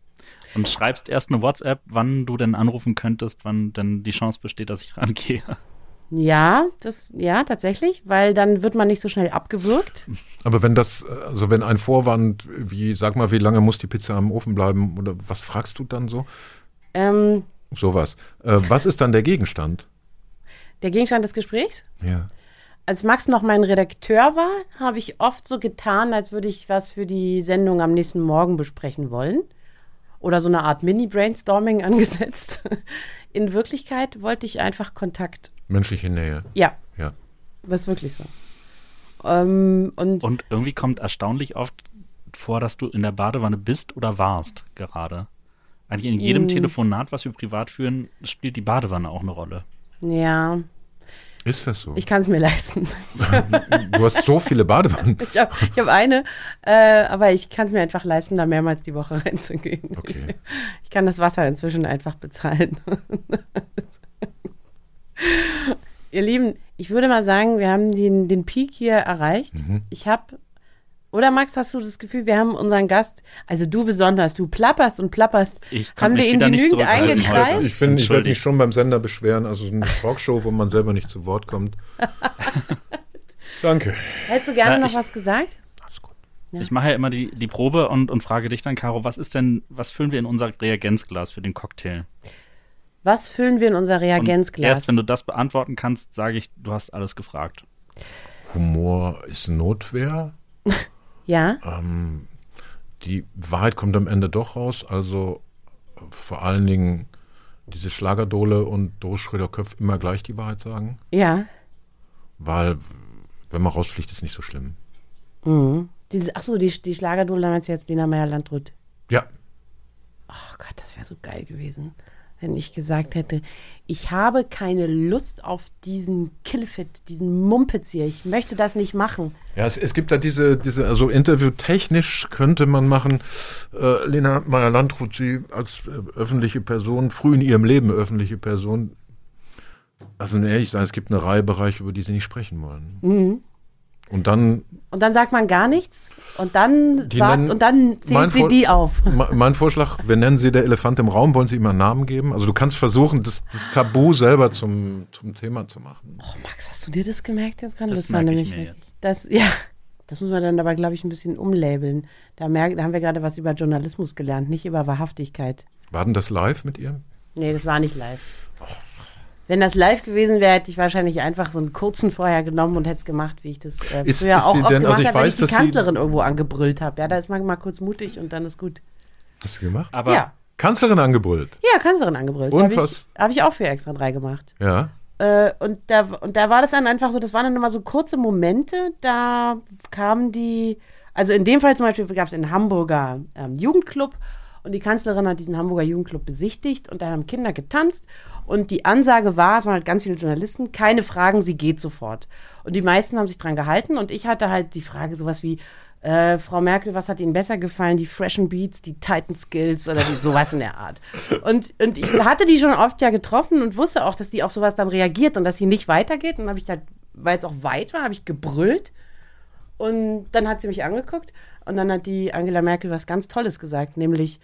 Und schreibst erst eine WhatsApp, wann du denn anrufen könntest, wann denn die Chance besteht, dass ich rangehe. Ja, das, ja, tatsächlich, weil dann wird man nicht so schnell abgewürgt. Aber wenn das, also wenn ein Vorwand, wie, sag mal, wie lange muss die Pizza am Ofen bleiben oder was fragst du dann so? Ähm, Sowas. Äh, was ist dann der Gegenstand? Der Gegenstand des Gesprächs? Ja. Als Max noch mein Redakteur war, habe ich oft so getan, als würde ich was für die Sendung am nächsten Morgen besprechen wollen. Oder so eine Art Mini-Brainstorming angesetzt. In Wirklichkeit wollte ich einfach Kontakt. Menschliche Nähe. Ja, Ja. das ist wirklich so. Ähm, und Und irgendwie kommt erstaunlich oft vor, dass du in der Badewanne bist oder warst gerade. Eigentlich in Mm. jedem Telefonat, was wir privat führen, spielt die Badewanne auch eine Rolle. Ja, Ist das so? ich kann es mir leisten. du hast so viele Badewannen. Ich habe hab eine, äh, aber ich kann es mir einfach leisten, da mehrmals die Woche reinzugehen. Okay. Ich, ich kann das Wasser inzwischen einfach bezahlen. Ihr Lieben, ich würde mal sagen, wir haben den, den Peak hier erreicht. Mhm. Ich habe, oder Max, hast du das Gefühl, wir haben unseren Gast, also du besonders, du plapperst und plapperst. Ich haben wir mich ihn genügend eingekreist? Ich bin, ich werde mich schon beim Sender beschweren, also eine Talkshow, wo man selber nicht zu Wort kommt. Danke. Hättest du gerne Na, noch ich- was gesagt? Ja. Ich mache ja immer die, die Probe und, und frage dich dann, Caro, was ist denn, was füllen wir in unser Reagenzglas für den Cocktail? Was füllen wir in unser Und Reagenzglas? erst wenn du das beantworten kannst, sage ich, du hast alles gefragt. Humor ist Notwehr. ja? Ähm, die Wahrheit kommt am Ende doch raus. Also vor allen Dingen diese Schlagerdole und Doris Schröder-Köpf immer gleich die Wahrheit sagen. Ja. Weil wenn man rausfliegt, ist nicht so schlimm. Diese, ach so, die, die Schlagerdule damals jetzt Lena Meyer-Landrut. Ja, Oh Gott, das wäre so geil gewesen, wenn ich gesagt hätte, ich habe keine Lust auf diesen Killfit, diesen Mumpitz hier. Ich möchte das nicht machen. Ja, es, es gibt da diese, diese, also interviewtechnisch könnte man machen, äh, Lena Meyer-Landrut, sie als äh, öffentliche Person, früh in ihrem Leben öffentliche Person, also ehrlich sein, es gibt eine Reihe Bereiche, über die sie nicht sprechen wollen. Mhm. Und dann, Und dann sagt man gar nichts und dann, wart, nennen- und dann zählt sie Vor- die auf. me- mein Vorschlag, wir nennen sie der Elefant im Raum, wollen sie ihm einen Namen geben? Also du kannst versuchen, das, das Tabu selber zum, zum Thema zu machen. Oh, Max, hast du dir das gemerkt jetzt gerade? Das war merke ich nämlich mir wirklich- jetzt. Das, ja, das muss man dann aber, glaube ich, ein bisschen umlabeln. Da, merk, da haben wir gerade was über Journalismus gelernt, nicht über Wahrhaftigkeit. War denn das live mit ihr? Nee, das war nicht live. Wenn das live gewesen wäre, hätte ich wahrscheinlich einfach so einen kurzen vorher genommen und hätte es gemacht, wie ich das äh, Ist- früher ist auch oft denn- gemacht also ich habe, wenn ich die Kanzlerin irgendwo angebrüllt habe. Ja, da ist man mal kurz mutig und dann ist gut. Hast du gemacht? Aber ja, Kanzlerin angebrüllt. ja, Kanzlerin angebrüllt. Und Habe was? ich, hab ich auch für extra drei gemacht. Ja. Äh, und, da, und da war das dann einfach so, das waren dann immer so kurze Momente, da kamen die, also in dem Fall zum Beispiel gab es einen Hamburger ähm, Jugendclub und die Kanzlerin hat diesen Hamburger Jugendclub besichtigt und da haben Kinder getanzt und die Ansage war, es waren halt ganz viele Journalisten, keine Fragen, sie geht sofort. Und die meisten haben sich dran gehalten und ich hatte halt die Frage sowas wie, Äh, Frau Merkel, was hat Ihnen besser gefallen? Die Freshen Beats, die Titan Skills oder die, sowas in der Art. Und, und ich hatte die schon oft ja getroffen und wusste auch, dass die auf sowas dann reagiert und dass sie nicht weitergeht. Und dann habe ich halt, weil es auch weit war, habe ich gebrüllt. Und dann hat sie mich angeguckt und dann hat die Angela Merkel was ganz Tolles gesagt, nämlich,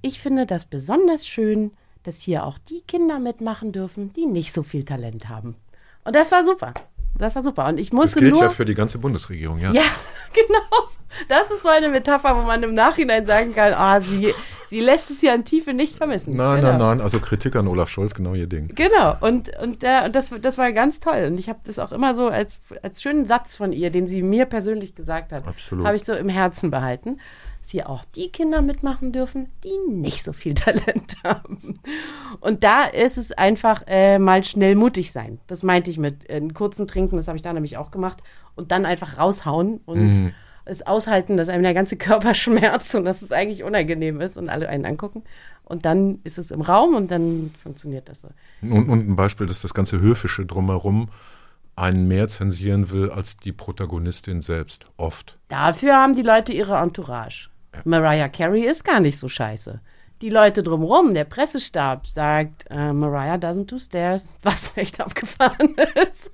ich finde das besonders schön, dass hier auch die Kinder mitmachen dürfen, die nicht so viel Talent haben. Und das war super. Das war super. Und ich Das musste gilt nur. ja für die ganze Bundesregierung, ja. Ja, genau. Das ist so eine Metapher, wo man im Nachhinein sagen kann, ah, sie, sie lässt es ja an Tiefe nicht vermissen. Nein, genau. nein, nein, also Kritik an Olaf Scholz, genau ihr Ding. Genau, und, und, äh, und das, das war ganz toll. Und ich habe das auch immer so als, als schönen Satz von ihr, den sie mir persönlich gesagt hat, habe ich so im Herzen behalten, dass hier auch die Kinder mitmachen dürfen, die nicht so viel Talent haben. Und da ist es einfach äh, mal schnell mutig sein. Das meinte ich mit äh, kurzen Trinken, das habe ich da nämlich auch gemacht. Und dann einfach raushauen und Mhm. Es aushalten, dass einem der ganze Körper schmerzt und dass es eigentlich unangenehm ist und alle einen angucken. Und dann ist es im Raum und dann funktioniert das so. Und, und ein Beispiel, dass das ganze Höfische drumherum einen mehr zensieren will als die Protagonistin selbst. Oft. Dafür haben die Leute ihre Entourage. Mariah Carey ist gar nicht so scheiße. Die Leute drumherum, der Pressestab, sagt, äh, Mariah doesn't do stairs, was echt abgefahren ist.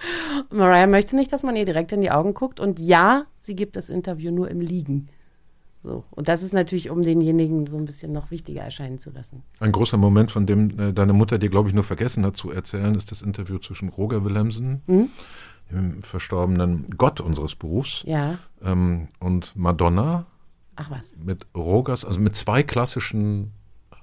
Mariah möchte nicht, dass man ihr direkt in die Augen guckt. Und ja, sie gibt das Interview nur im Liegen. So. Und das ist natürlich, um denjenigen so ein bisschen noch wichtiger erscheinen zu lassen. Ein großer Moment, von dem äh, deine Mutter dir, glaube ich, nur vergessen hat zu erzählen, ist das Interview zwischen Roger Willemsen, dem verstorbenen Gott unseres Berufs, Ja. ähm, und Madonna Ach was. mit Rogers, also mit zwei klassischen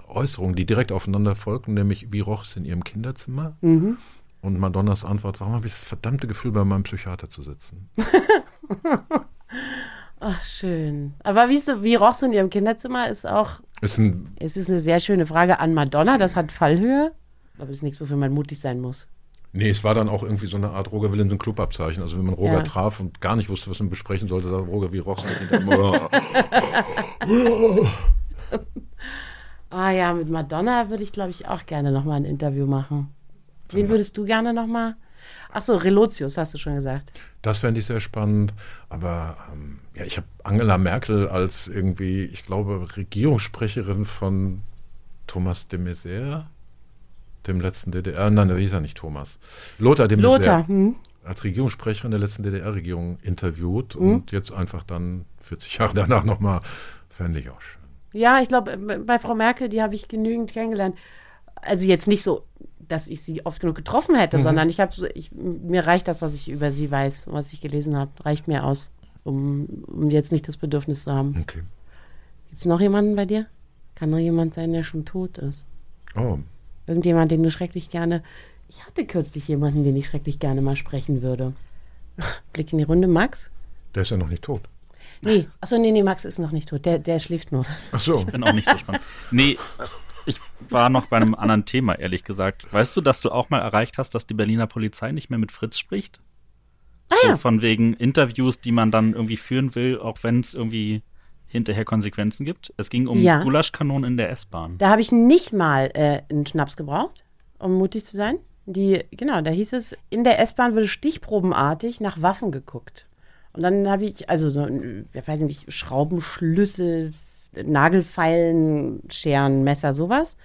Äußerungen, die direkt aufeinander folgten, nämlich wie roch es in ihrem Kinderzimmer? Und Madonnas Antwort, warum habe ich das verdammte Gefühl, bei meinem Psychiater zu sitzen? Ach, schön. Aber wie, wie rochst du in ihrem Kinderzimmer, ist auch Ist ein, Es ist eine sehr schöne Frage an Madonna. Das hat Fallhöhe. Aber es ist nichts, wofür man mutig sein muss. Nee, es war dann auch irgendwie so eine Art Roger Willemsen Clubabzeichen. Also wenn man Roger Ja. traf und gar nicht wusste, was man besprechen sollte, sagte Roger, wie roch es in deinem Ah ja, mit Madonna würde ich, glaube ich, auch gerne nochmal ein Interview machen. Wen würdest du gerne nochmal? Ach so, Relotius, hast du schon gesagt. Das fände ich sehr spannend. Aber ähm, ja, ich habe Angela Merkel als irgendwie, ich glaube, Regierungssprecherin von Thomas de Maizière, dem letzten DDR, nein, wie hieß er nicht Thomas? Lothar de Maizière. Lothar, hm? Als Regierungssprecherin der letzten DDR-Regierung interviewt Hm? und jetzt einfach dann 40 Jahre danach nochmal, fände ich auch schön. Ja, ich glaube, bei Frau Merkel, die habe ich genügend kennengelernt. Also jetzt nicht so, dass ich sie oft genug getroffen hätte, sondern ich habe mir reicht das, was ich über sie weiß, was ich gelesen habe, reicht mir aus, um, um jetzt nicht das Bedürfnis zu haben. Okay. Gibt es noch jemanden bei dir? Kann noch jemand sein, der schon tot ist? Oh, Irgendjemand, den du schrecklich gerne. Ich hatte kürzlich jemanden, den ich schrecklich gerne mal sprechen würde. Blick in die Runde, Max? der ist ja noch nicht tot. Nee, achso, nee, nee, Max ist noch nicht tot. Der, der schläft nur. Ach so. Bin auch nicht so spannend. Nee, ich war noch bei einem anderen Thema, ehrlich gesagt. Weißt du, dass du auch mal erreicht hast, dass die Berliner Polizei nicht mehr mit Fritz spricht? Ah So ja. von wegen Interviews, die man dann irgendwie führen will, auch wenn es irgendwie hinterher Konsequenzen gibt. Es ging um Ja. Gulaschkanonen in der S-Bahn. Da habe ich nicht mal äh, einen Schnaps gebraucht, um mutig zu sein. Die, genau, da hieß es, in der S-Bahn wurde stichprobenartig nach Waffen geguckt. Und dann habe ich, also so, ich weiß nicht, Schraubenschlüssel, Nagelfeilen, Scheren, Messer, sowas.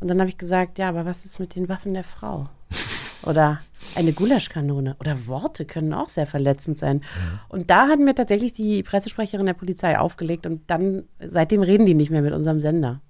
Und dann habe ich gesagt, ja, aber was ist mit den Waffen der Frau? Oder eine Gulaschkanone. Oder Worte können auch sehr verletzend sein. Und da hat mir tatsächlich die Pressesprecherin der Polizei aufgelegt und dann, seitdem reden die nicht mehr mit unserem Sender.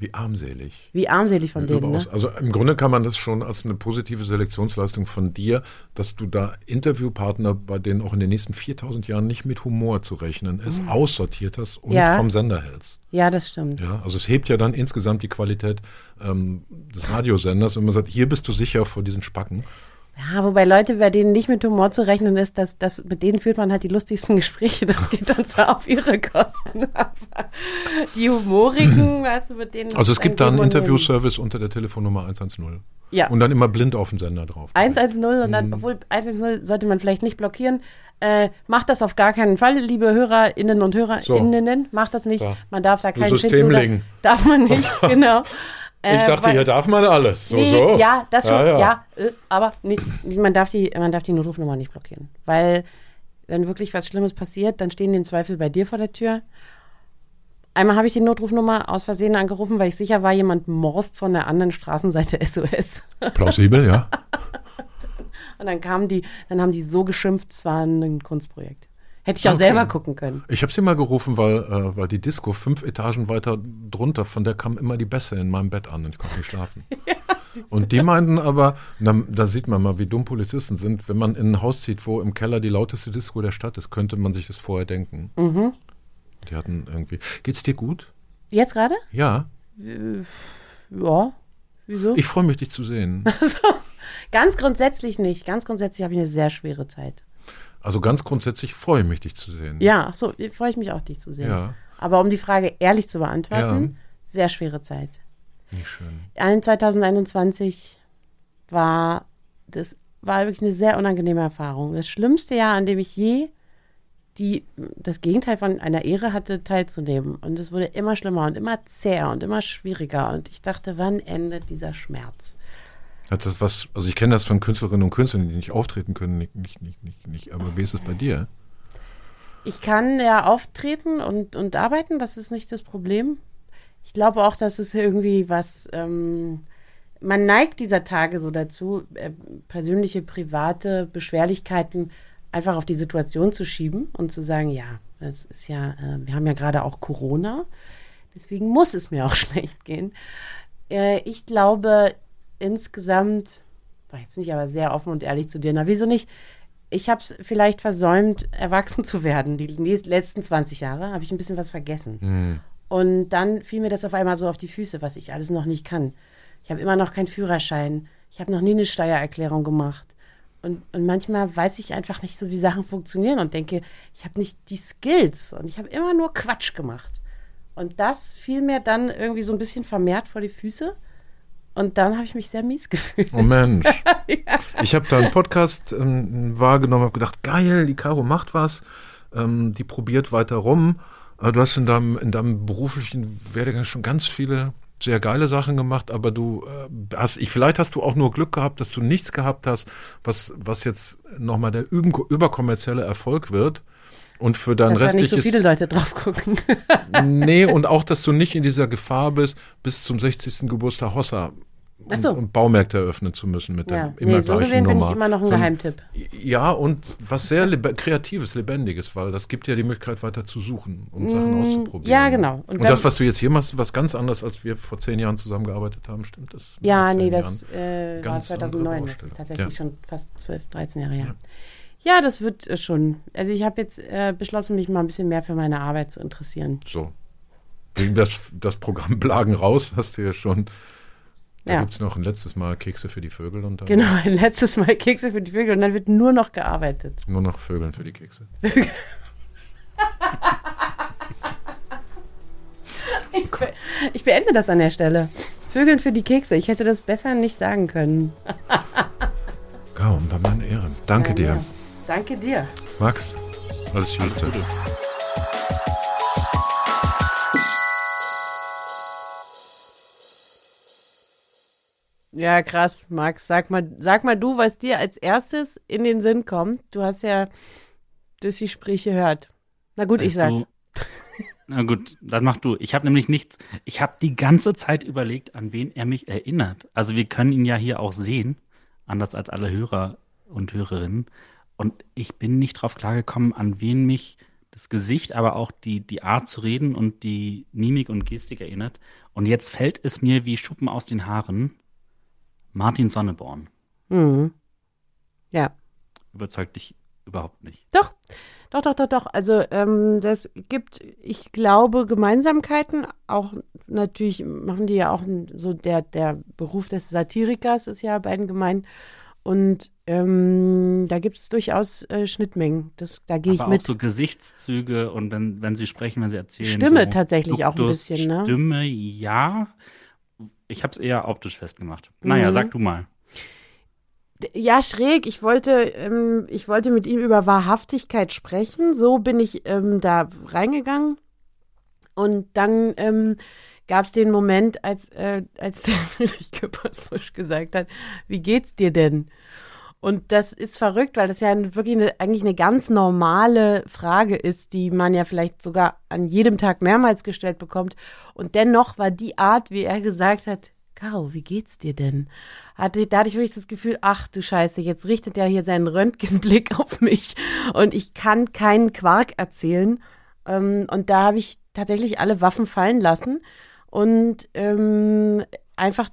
Wie armselig. Wie armselig von denen, ne? Also im Grunde kann man das schon als eine positive Selektionsleistung von dir, dass du da Interviewpartner, bei denen auch in den nächsten 4000 Jahren nicht mit Humor zu rechnen ist, aussortiert hast und Mhm. Ja. vom Sender hältst. Ja, das stimmt. Ja, also es hebt ja dann insgesamt die Qualität ähm, des Radiosenders, wenn man sagt, hier bist du sicher vor diesen Spacken. Ja, wobei Leute, bei denen nicht mit Humor zu rechnen ist, dass, dass mit denen führt man halt die lustigsten Gespräche. Das geht dann zwar auf ihre Kosten, aber die humorigen, weißt du, mit denen. Also es gibt da einen. Interviewservice unter der Telefonnummer 110. Ja. Und dann immer blind auf den Sender drauf. 110 und Mhm. dann, obwohl 110 sollte man vielleicht nicht blockieren. Äh, macht das auf gar keinen Fall, liebe HörerInnen und HörerInnen. Macht das nicht. Da. Man darf da keinen Systemling. Schindluder- Darf man nicht, genau. Ich Äh, dachte, weil- hier darf man alles. So, nee, so. Ja, das schon, Ja, ja, ja. äh, aber nee, man, darf die, man darf die Notrufnummer nicht blockieren. Weil wenn wirklich was Schlimmes passiert, dann stehen die im Zweifel bei dir vor der Tür. Einmal habe ich die Notrufnummer aus Versehen angerufen, weil ich sicher war, jemand morst von der anderen Straßenseite SOS. Plausibel, ja. Und dann kamen die, dann haben die so geschimpft, es war ein Kunstprojekt. Hätte ich auch Okay. selber gucken können. Ich habe sie mal gerufen, weil, äh, weil die Disco fünf Etagen weiter drunter, von der kam immer die Bässe in meinem Bett an und ich konnte nicht schlafen. und die meinten aber, da, da sieht man mal, wie dumm Polizisten sind, wenn man in ein Haus zieht, wo im Keller die lauteste Disco der Stadt ist, könnte man sich das vorher denken. Mhm. Die hatten irgendwie. Geht's dir gut? Jetzt gerade? Ja. Ja. Wieso? Ich freue mich, dich zu sehen. Ganz grundsätzlich nicht. Ganz grundsätzlich habe ich eine sehr schwere Zeit. Also ganz grundsätzlich freue ich mich, dich zu sehen. Ja, so, freue ich mich auch, dich zu sehen. Ja. Aber um die Frage ehrlich zu beantworten, Ja. sehr schwere Zeit. Nicht schön. Ein 2021 war, das war wirklich eine sehr unangenehme Erfahrung. Das schlimmste Jahr, an dem ich je die, das Gegenteil von einer Ehre hatte, teilzunehmen. Und es wurde immer schlimmer und immer zäher und immer schwieriger. Und ich dachte, wann endet dieser Schmerz? Hat das was, also ich kenne das von Künstlerinnen und Künstlern, die nicht auftreten können, nicht, nicht, nicht, nicht, aber wie ist es bei dir? Ich kann ja auftreten und, und arbeiten, das ist nicht das Problem. Ich glaube auch, dass es irgendwie was, ähm, man neigt dieser Tage so dazu, äh, persönliche, private Beschwerlichkeiten einfach auf die Situation zu schieben und zu sagen, ja, das ist ja, äh, wir haben ja gerade auch Corona, deswegen muss es mir auch schlecht gehen. Äh, ich glaube insgesamt, war jetzt nicht, aber sehr offen und ehrlich zu dir, na wieso nicht? Ich habe es vielleicht versäumt, erwachsen zu werden. Die letzten 20 Jahre habe ich ein bisschen was vergessen. Und dann fiel mir das auf einmal so auf die Füße, was ich alles noch nicht kann. Ich habe immer noch keinen Führerschein. Ich habe noch nie eine Steuererklärung gemacht. Und, und manchmal weiß ich einfach nicht so, wie Sachen funktionieren und denke, ich habe nicht die Skills und ich habe immer nur Quatsch gemacht. Und das fiel mir dann irgendwie so ein bisschen vermehrt vor die Füße. Und dann habe ich mich sehr mies gefühlt. Oh Mensch. Ich habe da einen Podcast ähm, wahrgenommen, habe gedacht, geil, die Caro macht was, ähm, die probiert weiter rum. Äh, du hast in deinem, in deinem beruflichen Werdegang schon ganz viele sehr geile Sachen gemacht, aber du äh, hast, ich, vielleicht hast du auch nur Glück gehabt, dass du nichts gehabt hast, was, was jetzt nochmal der überkommerzielle Erfolg wird. Und für dein Dass da nicht so restliches viele Leute drauf gucken. Nee, und auch, dass du nicht in dieser Gefahr bist, bis zum 60. Geburtstag Hossa Ach so. und, und Baumärkte eröffnen zu müssen mit Ja, der immer nee, so gleichen gesehen bin Nummer. ich immer noch ein Sondern- Geheimtipp. Ja, und was sehr lebe Kreatives, Lebendiges, weil das gibt ja die Möglichkeit, weiter zu suchen und Sachen auszuprobieren. Mm, ja, genau. Und Und, wenn- das, was du jetzt hier machst, ist was ganz anderes, als wir vor zehn Jahren zusammengearbeitet haben, stimmt das? Ja, nee, das äh, war Ganz andere 2009. Das ist tatsächlich Ja. schon fast 12, 13 Jahre her. Ja, das wird äh, schon. Also ich habe jetzt äh, beschlossen, mich mal ein bisschen mehr für meine Arbeit zu interessieren. So. Wegen das, das Programm Blagen raus hast du ja schon. Da Ja. gibt es noch ein letztes Mal Kekse für die Vögel und dann Genau, ein letztes Mal Kekse für die Vögel und dann wird nur noch gearbeitet. nur noch Vögeln für die Kekse. Ich, be ich beende das an der Stelle. Vögeln für die Kekse. Ich hätte das besser nicht sagen können. Kaum, war meine Ehre. Danke dir. Ja. Danke dir. Max, alles Gute. Ja, krass, Max. Sag mal, sag mal du, was dir als erstes in den Sinn kommt. Du hast ja das Gespräch gehört. Na gut, ich Weißt sag. Du, na gut, dann mach du. Ich habe nämlich nichts. Ich habe die ganze Zeit überlegt, an wen er mich erinnert. Also wir können ihn ja hier auch sehen, anders als alle Hörer und Hörerinnen. Und ich bin nicht drauf klargekommen, an wen mich das Gesicht, aber auch die, die Art zu reden und die Mimik und Gestik erinnert. Und jetzt fällt es mir wie Schuppen aus den Haaren. Martin Sonneborn Mhm. Ja. überzeugt dich überhaupt nicht. Doch, doch, doch, doch, doch. Also ähm, das gibt, ich glaube, Gemeinsamkeiten. Auch natürlich machen die ja auch so der, der Beruf des Satirikers ist ja beiden gemein. Und ähm, da gibt es durchaus äh, Schnittmengen. Das, da gehe ich Aber mit. auch so Gesichtszüge und wenn, wenn sie sprechen, wenn sie erzählen. Stimme so tatsächlich auch ein Duktus, bisschen, ne? Stimme, ja. Ich habe es eher optisch festgemacht. Naja, Mhm. sag du mal. Ja, schräg. Ich wollte, ähm, ich wollte mit ihm über Wahrhaftigkeit sprechen. So bin ich ähm, da reingegangen. Und dann ähm, gab es den Moment, als, äh, als der Friedrich Küppersbusch gesagt hat, wie geht's dir denn? Und das ist verrückt, weil das ja wirklich eine, eigentlich eine ganz normale Frage ist, die man ja vielleicht sogar an jedem Tag mehrmals gestellt bekommt. Und dennoch war die Art, wie er gesagt hat, Caro, wie geht's dir denn? Hatte, da hatte ich wirklich das Gefühl, ach du Scheiße, jetzt richtet er hier seinen Röntgenblick auf mich und ich kann keinen Quark erzählen. Ähm, und da habe ich tatsächlich alle Waffen fallen lassen und ähm, einfach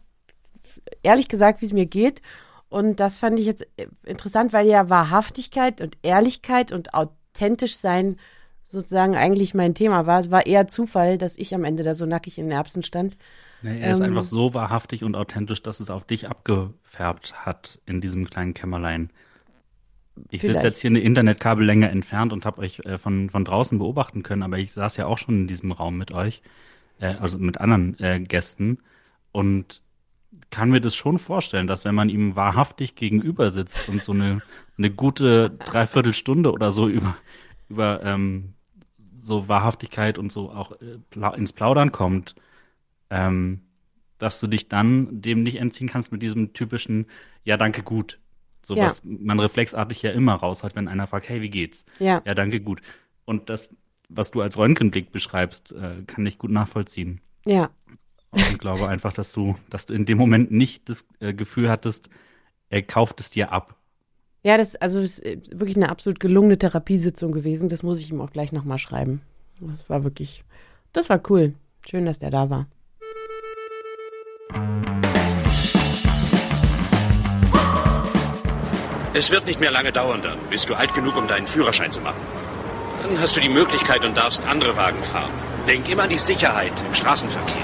ehrlich gesagt, wie es mir geht und das fand ich jetzt äh, interessant, weil ja Wahrhaftigkeit und Ehrlichkeit und authentisch sein sozusagen eigentlich mein Thema war. Es war eher Zufall, dass ich am Ende da so nackig in den Erbsen stand. Nee, er ist ähm, einfach so wahrhaftig und authentisch, dass es auf dich abgefärbt hat in diesem kleinen Kämmerlein. Ich sitze jetzt hier eine Internetkabellänge entfernt und habe euch äh, von, von draußen beobachten können, aber ich saß ja auch schon in diesem Raum mit euch, äh, also mit anderen äh, Gästen. Und kann mir das schon vorstellen, dass wenn man ihm wahrhaftig gegenüber sitzt und so eine, eine gute Dreiviertelstunde oder so über, über ähm, so Wahrhaftigkeit und so auch äh, ins Plaudern kommt, ähm, dass du dich dann dem nicht entziehen kannst mit diesem typischen Ja, danke, gut. So ja. was man reflexartig ja immer raushat, wenn einer fragt, hey, wie geht's? Ja. Ja, danke, gut. Und das, was du als Röntgenblick beschreibst, äh, kann ich gut nachvollziehen. Ja. Und ich glaube einfach, dass du, dass du in dem Moment nicht das äh, Gefühl hattest, er kauft es dir ab. Ja, das also ist äh, wirklich eine absolut gelungene Therapiesitzung gewesen. Das muss ich ihm auch gleich nochmal schreiben. Das war wirklich, das war cool. Schön, dass der da war. Es wird nicht mehr lange dauern, dann bist du alt genug, um deinen Führerschein zu machen. Dann hast du die Möglichkeit und darfst andere Wagen fahren. Denk immer an die Sicherheit im Straßenverkehr.